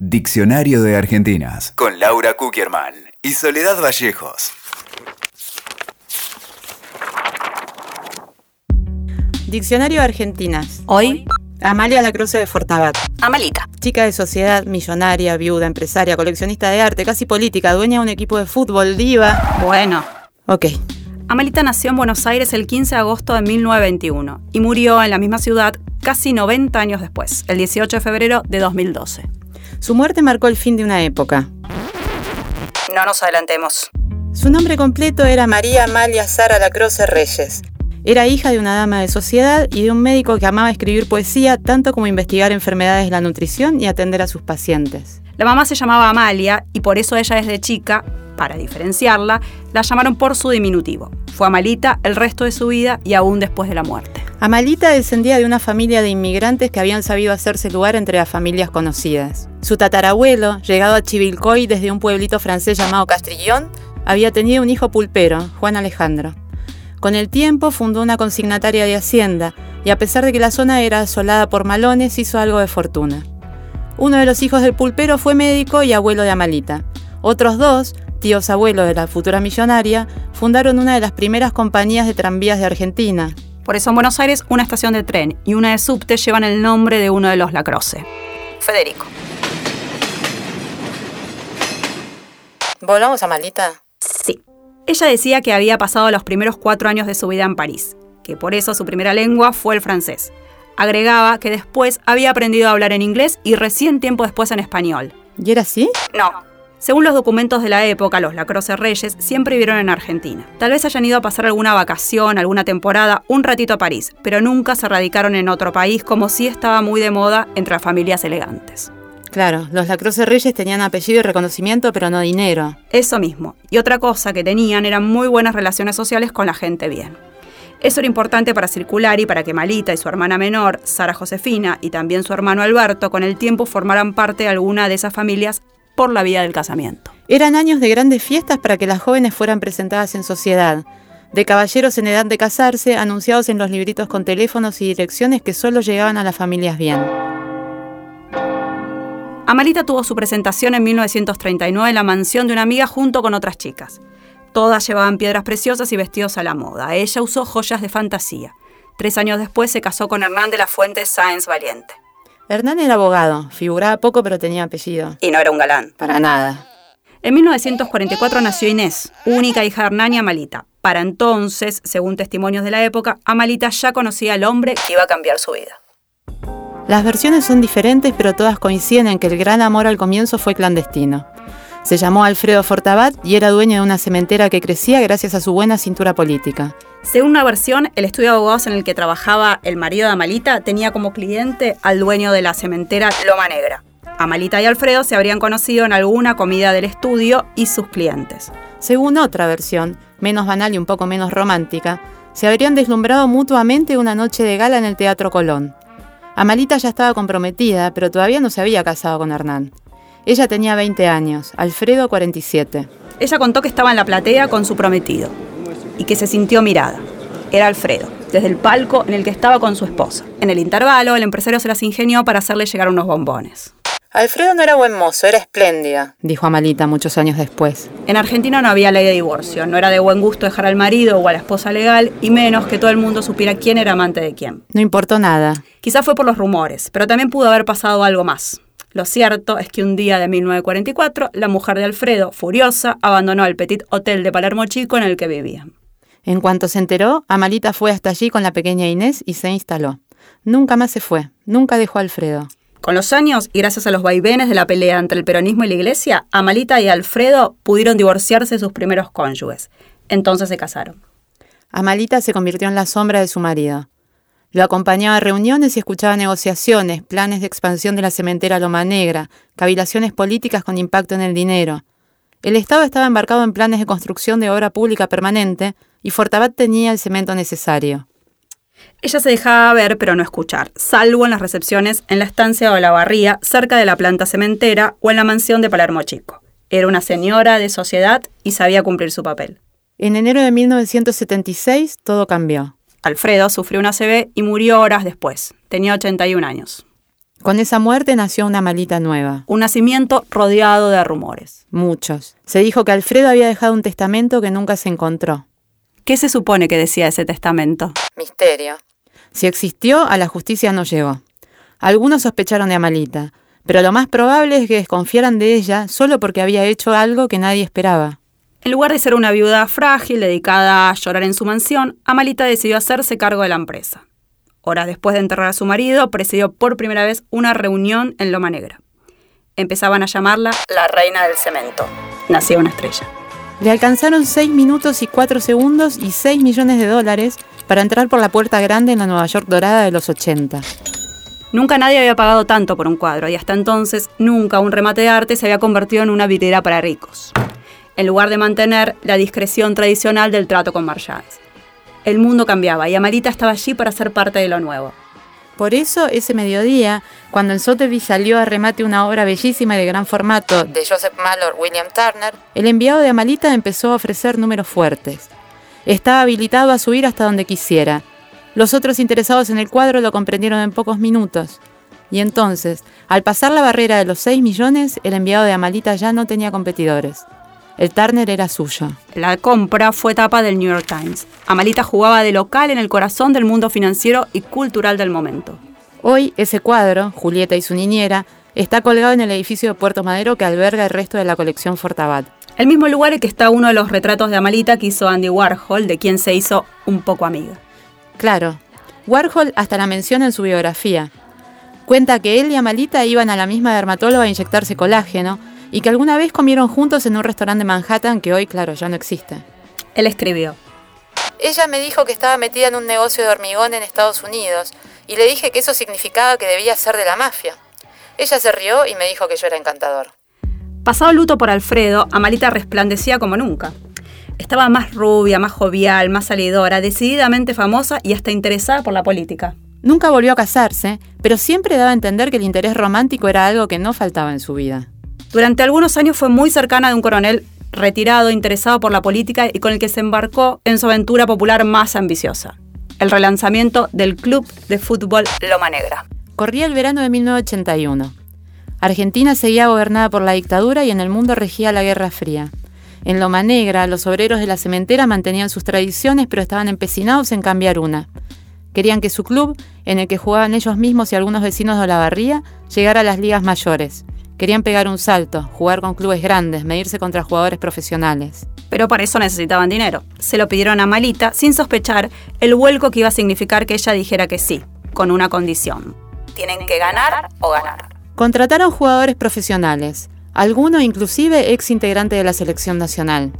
Diccionario de Argentinas con Laura Kuckerman y Soledad Vallejos. Diccionario de Argentinas. Hoy, Amalia Lacroce de Fortabat. Amalita. Chica de sociedad, millonaria, viuda, empresaria, coleccionista de arte, casi política, dueña de un equipo de fútbol, diva. Bueno, Ok. Amalita nació en Buenos Aires el 15 de agosto de 1921 y murió en la misma ciudad casi 90 años después, el 18 de febrero de 2012. Su muerte marcó el fin de una época. No nos adelantemos. Su nombre completo era María Amalia Sara Lacroce Reyes. Era hija de una dama de sociedad y de un médico que amaba escribir poesía tanto como investigar enfermedades de la nutrición y atender a sus pacientes. La mamá se llamaba Amalia y por eso ella desde chica, para diferenciarla, la llamaron por su diminutivo. Fue Amalita el resto de su vida y aún después de la muerte. Amalita descendía de una familia de inmigrantes que habían sabido hacerse lugar entre las familias conocidas. Su tatarabuelo, llegado a Chivilcoy desde un pueblito francés llamado Castrillón, había tenido un hijo pulpero, Juan Alejandro. Con el tiempo fundó una consignataria de hacienda y a pesar de que la zona era asolada por malones, hizo algo de fortuna. Uno de los hijos del pulpero fue médico y abuelo de Amalita. Otros dos, tíos abuelos de la futura millonaria, fundaron una de las primeras compañías de tranvías de Argentina, Por eso en Buenos Aires una estación de tren y una de subte llevan el nombre de uno de los Lacroce. Federico. ¿Volvamos a Malita? Sí. Ella decía que había pasado los primeros cuatro años de su vida en París, que por eso su primera lengua fue el francés. Agregaba que después había aprendido a hablar en inglés y recién tiempo después en español. ¿Y era así? No. Según los documentos de la época, los Lacroce Reyes siempre vivieron en Argentina. Tal vez hayan ido a pasar alguna vacación, alguna temporada, un ratito a París, pero nunca se radicaron en otro país como si estaba muy de moda entre las familias elegantes. Claro, los Lacroce Reyes tenían apellido y reconocimiento, pero no dinero. Eso mismo. Y otra cosa que tenían eran muy buenas relaciones sociales con la gente bien. Eso era importante para circular y para que Malita y su hermana menor, Sara Josefina, y también su hermano Alberto, con el tiempo formaran parte de alguna de esas familias por la vía del casamiento. Eran años de grandes fiestas para que las jóvenes fueran presentadas en sociedad, de caballeros en edad de casarse, anunciados en los libritos con teléfonos y direcciones que solo llegaban a las familias bien. Amalita tuvo su presentación en 1939 en la mansión de una amiga junto con otras chicas. Todas llevaban piedras preciosas y vestidos a la moda. Ella usó joyas de fantasía. Tres años después se casó con Hernán de la Fuente Sáenz Valiente. Hernán era abogado, figuraba poco pero tenía apellido. Y no era un galán. Para nada. En 1944 nació Inés, única hija de Hernán y Amalita. Para entonces, según testimonios de la época, Amalita ya conocía al hombre que iba a cambiar su vida. Las versiones son diferentes, pero todas coinciden en que el gran amor al comienzo fue clandestino. Se llamó Alfredo Fortabat y era dueño de una cementera que crecía gracias a su buena cintura política. Según una versión, el estudio de abogados en el que trabajaba el marido de Amalita tenía como cliente al dueño de la cementera Loma Negra. Amalita y Alfredo se habrían conocido en alguna comida del estudio y sus clientes. Según otra versión, menos banal y un poco menos romántica, se habrían deslumbrado mutuamente una noche de gala en el Teatro Colón. Amalita ya estaba comprometida, pero todavía no se había casado con Hernán. Ella tenía 20 años, Alfredo 47. Ella contó que estaba en la platea con su prometido y que se sintió mirada. Era Alfredo, desde el palco en el que estaba con su esposa. En el intervalo, el empresario se las ingenió para hacerle llegar unos bombones. Alfredo no era buen mozo, era espléndida, dijo Amalita muchos años después. En Argentina no había ley de divorcio, no era de buen gusto dejar al marido o a la esposa legal, y menos que todo el mundo supiera quién era amante de quién. No importó nada. Quizá fue por los rumores, pero también pudo haber pasado algo más. Lo cierto es que un día de 1944, la mujer de Alfredo, furiosa, abandonó el petit hotel de Palermo Chico en el que vivían. En cuanto se enteró, Amalita fue hasta allí con la pequeña Inés y se instaló. Nunca más se fue, nunca dejó a Alfredo. Con los años y gracias a los vaivenes de la pelea entre el peronismo y la iglesia, Amalita y Alfredo pudieron divorciarse de sus primeros cónyuges. Entonces se casaron. Amalita se convirtió en la sombra de su marido. Lo acompañaba a reuniones y escuchaba negociaciones, planes de expansión de la cementera Loma Negra, cavilaciones políticas con impacto en el dinero. El Estado estaba embarcado en planes de construcción de obra pública permanente y Fortabat tenía el cemento necesario. Ella se dejaba ver pero no escuchar, salvo en las recepciones en la estancia o la barría, cerca de la planta cementera o en la mansión de Palermo Chico. Era una señora de sociedad y sabía cumplir su papel. En enero de 1976 todo cambió. Alfredo sufrió una ACV y murió horas después. Tenía 81 años. Con esa muerte nació una malita nueva. Un nacimiento rodeado de rumores. Muchos. Se dijo que Alfredo había dejado un testamento que nunca se encontró. ¿Qué se supone que decía ese testamento? Misterio. Si existió, a la justicia no llegó. Algunos sospecharon de Amalita, pero lo más probable es que desconfiaran de ella solo porque había hecho algo que nadie esperaba. En lugar de ser una viuda frágil dedicada a llorar en su mansión, Amalita decidió hacerse cargo de la empresa. Horas después de enterrar a su marido, presidió por primera vez una reunión en Loma Negra. Empezaban a llamarla la reina del cemento. Nacía una estrella. Le alcanzaron 6 minutos y 4 segundos y 6 millones de dólares para entrar por la puerta grande en la Nueva York dorada de los 80. Nunca nadie había pagado tanto por un cuadro y hasta entonces nunca un remate de arte se había convertido en una vidriera para ricos, en lugar de mantener la discreción tradicional del trato con marchands. El mundo cambiaba y Amarita estaba allí para ser parte de lo nuevo. Por eso, ese mediodía, cuando en Sotheby salió a remate una obra bellísima y de gran formato de Joseph Mallor William Turner, el enviado de Amalita empezó a ofrecer números fuertes. Estaba habilitado a subir hasta donde quisiera. Los otros interesados en el cuadro lo comprendieron en pocos minutos. Y entonces, al pasar la barrera de los 6 millones, el enviado de Amalita ya no tenía competidores. El Turner era suyo. La compra fue tapa del New York Times. Amalita jugaba de local en el corazón del mundo financiero y cultural del momento. Hoy ese cuadro, Julieta y su niñera, está colgado en el edificio de Puerto Madero que alberga el resto de la colección Fortabat. El mismo lugar en que está uno de los retratos de Amalita que hizo Andy Warhol, de quien se hizo un poco amiga. Claro, Warhol hasta la menciona en su biografía. Cuenta que él y Amalita iban a la misma dermatóloga a inyectarse colágeno y que alguna vez comieron juntos en un restaurante de Manhattan que hoy, claro, ya no existe. Él escribió. Ella me dijo que estaba metida en un negocio de hormigón en Estados Unidos y le dije que eso significaba que debía ser de la mafia. Ella se rió y me dijo que yo era encantador. Pasado luto por Alfredo, Amalita resplandecía como nunca. Estaba más rubia, más jovial, más salidora, decididamente famosa y hasta interesada por la política. Nunca volvió a casarse, pero siempre daba a entender que el interés romántico era algo que no faltaba en su vida. Durante algunos años fue muy cercana de un coronel retirado, interesado por la política y con el que se embarcó en su aventura popular más ambiciosa, el relanzamiento del Club de Fútbol Loma Negra. Corría el verano de 1981. Argentina seguía gobernada por la dictadura y en el mundo regía la Guerra Fría. En Loma Negra, los obreros de la cementera mantenían sus tradiciones, pero estaban empecinados en cambiar una. Querían que su club, en el que jugaban ellos mismos y algunos vecinos de la barría, llegara a las ligas mayores. Querían pegar un salto, jugar con clubes grandes, medirse contra jugadores profesionales. Pero para eso necesitaban dinero. Se lo pidieron a Malita sin sospechar el vuelco que iba a significar que ella dijera que sí, con una condición. Tienen que ganar o ganar. Contrataron jugadores profesionales, alguno inclusive ex integrante de la selección nacional.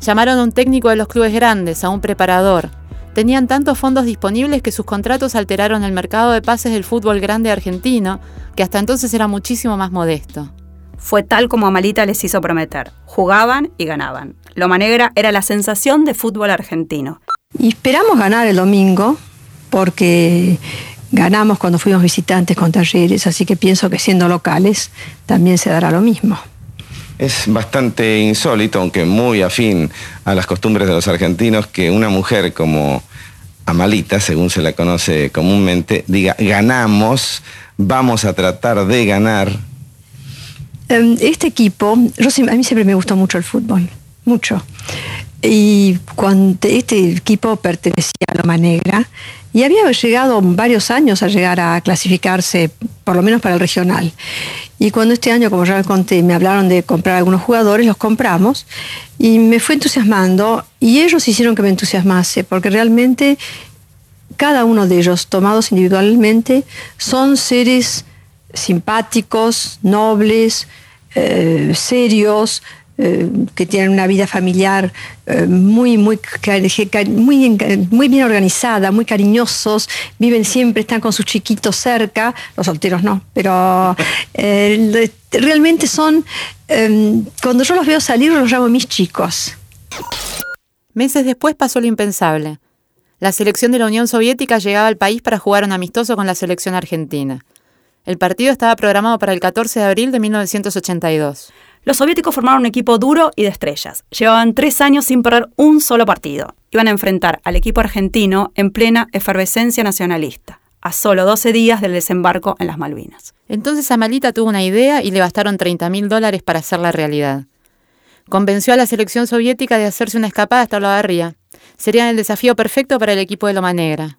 Llamaron a un técnico de los clubes grandes, a un preparador. Tenían tantos fondos disponibles que sus contratos alteraron el mercado de pases del fútbol grande argentino, que hasta entonces era muchísimo más modesto. Fue tal como Amalita les hizo prometer. Jugaban y ganaban. Loma Negra era la sensación de fútbol argentino. Y esperamos ganar el domingo porque ganamos cuando fuimos visitantes con talleres, así que pienso que siendo locales también se dará lo mismo. Es bastante insólito, aunque muy afín a las costumbres de los argentinos, que una mujer como Amalita, según se la conoce comúnmente, diga, ganamos, vamos a tratar de ganar. Em, este equipo, a mí siempre me gustó mucho el fútbol, mucho. Y cuando este equipo pertenecía a Loma Negra y había llegado varios años a llegar a clasificarse, por lo menos para el regional. Y cuando este año, como ya les conté, me hablaron de comprar algunos jugadores, los compramos y me fue entusiasmando y ellos hicieron que me entusiasmase, porque realmente cada uno de ellos, tomados individualmente, son seres simpáticos, nobles, eh, serios, eh, que tienen una vida familiar eh, muy, muy, muy, muy bien organizada, muy cariñosos, viven siempre, están con sus chiquitos cerca, los solteros no, pero eh, realmente son, cuando yo los veo salir, los llamo mis chicos. Meses después pasó lo impensable. La selección de la Unión Soviética llegaba al país para jugar un amistoso con la selección argentina. El partido estaba programado para el 14 de abril de 1982. Los soviéticos formaron un equipo duro y de estrellas. Llevaban tres años sin perder un solo partido. Iban a enfrentar al equipo argentino en plena efervescencia nacionalista. a solo 12 días del desembarco en las Malvinas. Entonces Amalita tuvo una idea y le bastaron 30 mil dólares para hacerla realidad. Convenció a la selección soviética de hacerse una escapada hasta Olavarría. Sería el desafío perfecto para el equipo de Loma Negra.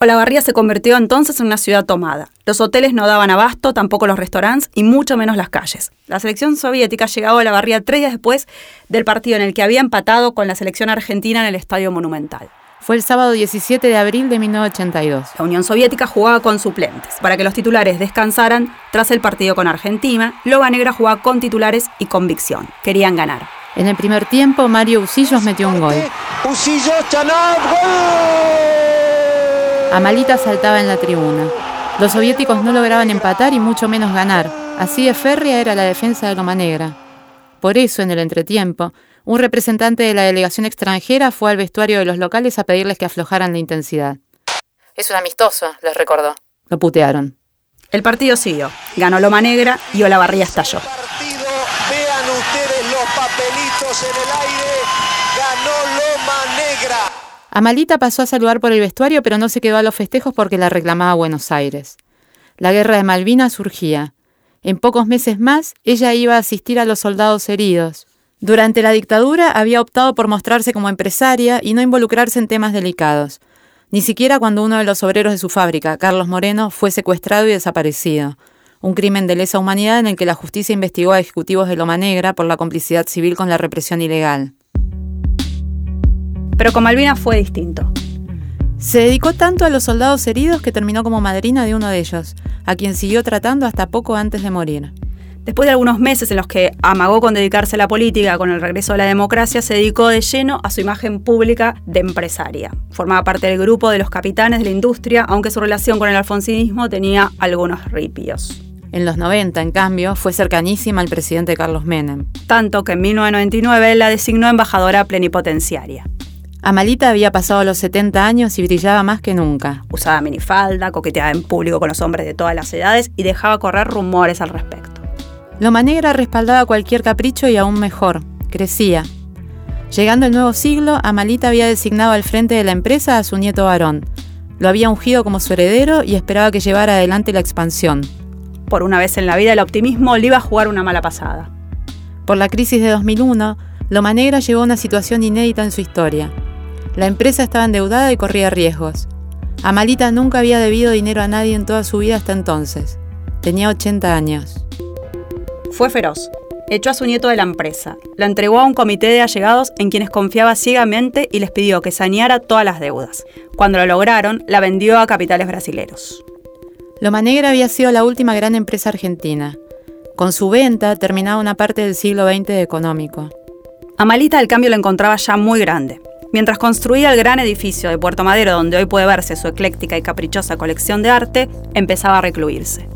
Olavarría se convirtió entonces en una ciudad tomada. Los hoteles no daban abasto, tampoco los restaurantes y mucho menos las calles. La selección soviética llegaba a Olavarría tres días después del partido en el que había empatado con la selección argentina en el Estadio Monumental. Fue el sábado 17 de abril de 1982. La Unión Soviética jugaba con suplentes. Para que los titulares descansaran tras el partido con Argentina, Loba Negra jugaba con titulares y convicción. Querían ganar. En el primer tiempo, Mario Usillos metió un gol. Usillos, Chanab, gol. Amalita saltaba en la tribuna. Los soviéticos no lograban empatar y mucho menos ganar. Así de férrea era la defensa de Loma Negra. Por eso, en el entretiempo, un representante de la delegación extranjera fue al vestuario de los locales a pedirles que aflojaran la intensidad. Es un amistoso, les recordó. Lo putearon. El partido siguió. Ganó Loma Negra y Olavarría estalló. Partido, vean ustedes los papelitos en el aire. Ganó Loma Negra. Amalita pasó a saludar por el vestuario, pero no se quedó a los festejos porque la reclamaba Buenos Aires. La guerra de Malvinas surgía. En pocos meses más, ella iba a asistir a los soldados heridos. Durante la dictadura había optado por mostrarse como empresaria y no involucrarse en temas delicados, ni siquiera cuando uno de los obreros de su fábrica, Carlos Moreno, fue secuestrado y desaparecido. Un crimen de lesa humanidad en el que la justicia investigó a ejecutivos de Loma Negra por la complicidad civil con la represión ilegal. Pero con Malvinas fue distinto. Se dedicó tanto a los soldados heridos que terminó como madrina de uno de ellos, a quien siguió tratando hasta poco antes de morir. Después de algunos meses en los que amagó con dedicarse a la política con el regreso de la democracia, se dedicó de lleno a su imagen pública de empresaria. Formaba parte del grupo de los capitanes de la industria, aunque su relación con el alfonsinismo tenía algunos ripios. En los 90, en cambio, fue cercanísima al presidente Carlos Menem. Tanto que en 1999 la designó embajadora plenipotenciaria. Amalita había pasado los 70 años y brillaba más que nunca. Usaba minifalda, coqueteaba en público con los hombres de todas las edades y dejaba correr rumores al respecto. Loma Negra respaldaba cualquier capricho y aún mejor, crecía. Llegando el nuevo siglo, Amalita había designado al frente de la empresa a su nieto varón. Lo había ungido como su heredero y esperaba que llevara adelante la expansión. Por una vez en la vida el optimismo le iba a jugar una mala pasada. Por la crisis de 2001, Loma Negra llegó a una situación inédita en su historia. La empresa estaba endeudada y corría riesgos. Amalita nunca había debido dinero a nadie en toda su vida hasta entonces. Tenía 80 años. Fue feroz. Echó a su nieto de la empresa. La entregó a un comité de allegados en quienes confiaba ciegamente y les pidió que saneara todas las deudas. Cuando lo lograron, la vendió a capitales brasileros. Loma Negra había sido la última gran empresa argentina. Con su venta terminaba una parte del siglo XX económico. Amalita, al cambio, lo encontraba ya muy grande. Mientras construía el gran edificio de Puerto Madero donde hoy puede verse su ecléctica y caprichosa colección de arte, empezaba a recluirse.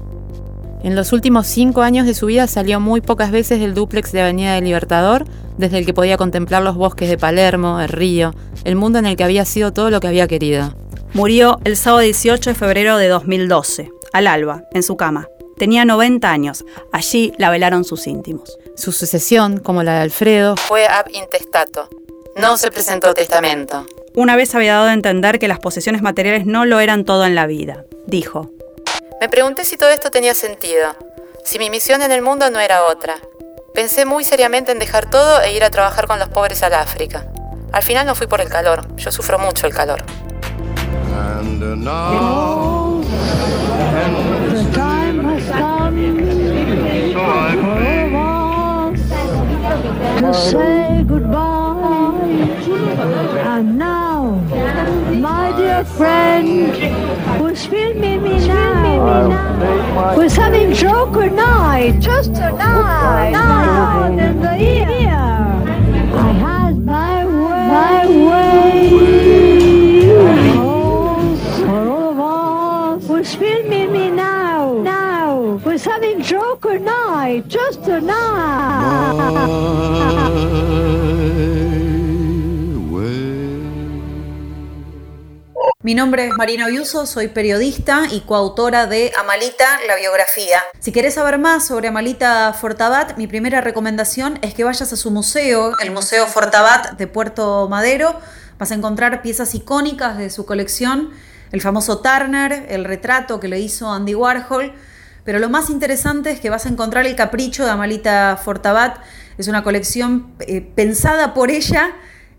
En los últimos cinco años de su vida salió muy pocas veces del dúplex de Avenida del Libertador, desde el que podía contemplar los bosques de Palermo, el río, el mundo en el que había sido todo lo que había querido. Murió el sábado 18 de febrero de 2012, al alba, en su cama. Tenía 90 años. Allí la velaron sus íntimos. Su sucesión, como la de Alfredo, fue ab intestato. No se presentó testamento. Una vez había dado a entender que las posesiones materiales no lo eran todo en la vida. Dijo, Me pregunté si todo esto tenía sentido, si mi misión en el mundo no era otra. Pensé muy seriamente en dejar todo e ir a trabajar con los pobres al África. Al final no fui por el calor, yo sufro mucho el calor. And now The time has come for all to say goodbye. And now, my dear friend, who's filming me now, who's having joke a night, just a night, night in the ear. I had my way, my way. Oh, for all of us who's filming me now, now, who's having joke a night, just a Mi nombre es Marina Oyuso, soy periodista y coautora de Amalita, la biografía. Si querés saber más sobre Amalita Fortabat, mi primera recomendación es que vayas a su museo, el Museo Fortabat de Puerto Madero. Vas a encontrar piezas icónicas de su colección el famoso Turner, el retrato que le hizo Andy Warhol, pero lo más interesante es que vas a encontrar el capricho de Amalita Fortabat, es una colección eh, pensada por ella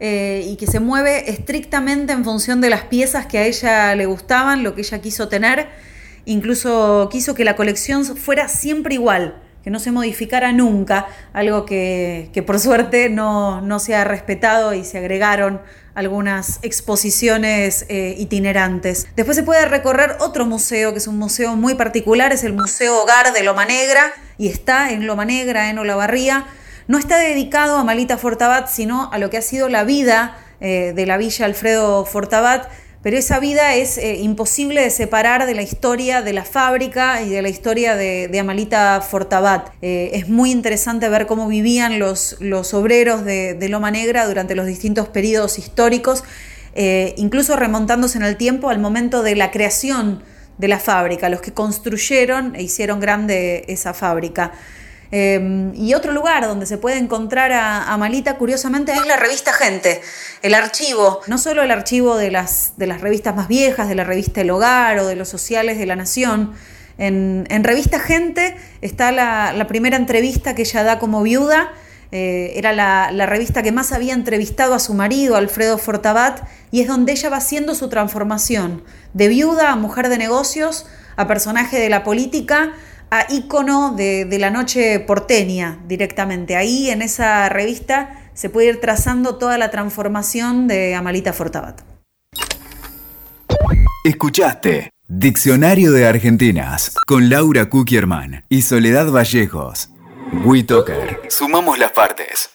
eh, y que se mueve estrictamente en función de las piezas que a ella le gustaban, lo que ella quiso tener, incluso quiso que la colección fuera siempre igual que no se modificara nunca, algo que, por suerte no, no, se ha respetado y se agregaron algunas exposiciones eh, itinerantes. Después se puede recorrer otro museo, que es un museo muy particular, es el Museo Hogar de Loma Negra, y está en Loma Negra, en Olavarría. No está dedicado a Malita Fortabat, sino a lo que ha sido la vida eh, de la Villa Alfredo Fortabat, pero esa vida es eh, imposible de separar de la historia de la fábrica y de la historia de, Amalita Fortabat. Eh, es muy interesante ver cómo vivían los, los obreros de, Loma Negra durante los distintos periodos históricos, incluso remontándose en el tiempo al momento de la creación de la fábrica, los que construyeron e hicieron grande esa fábrica. Em, y otro lugar donde se puede encontrar a, Malita, curiosamente, es la revista Gente, el archivo, no solo el archivo de las, de las revistas más viejas, de la revista El Hogar o de los sociales de la Nación. En, revista Gente está la, primera entrevista que ella da como viuda. Eh, era la, la, revista que más había entrevistado a su marido, Alfredo Fortabat, y es donde ella va haciendo su transformación de viuda a mujer de negocios, a personaje de la política, a ícono de, la noche porteña directamente. Ahí en esa revista se puede ir trazando toda la transformación de Amalita Fortabat. Escuchaste Diccionario de Argentinas con Laura Kukierman y Soledad Vallejos. WeToker. Sumamos las partes.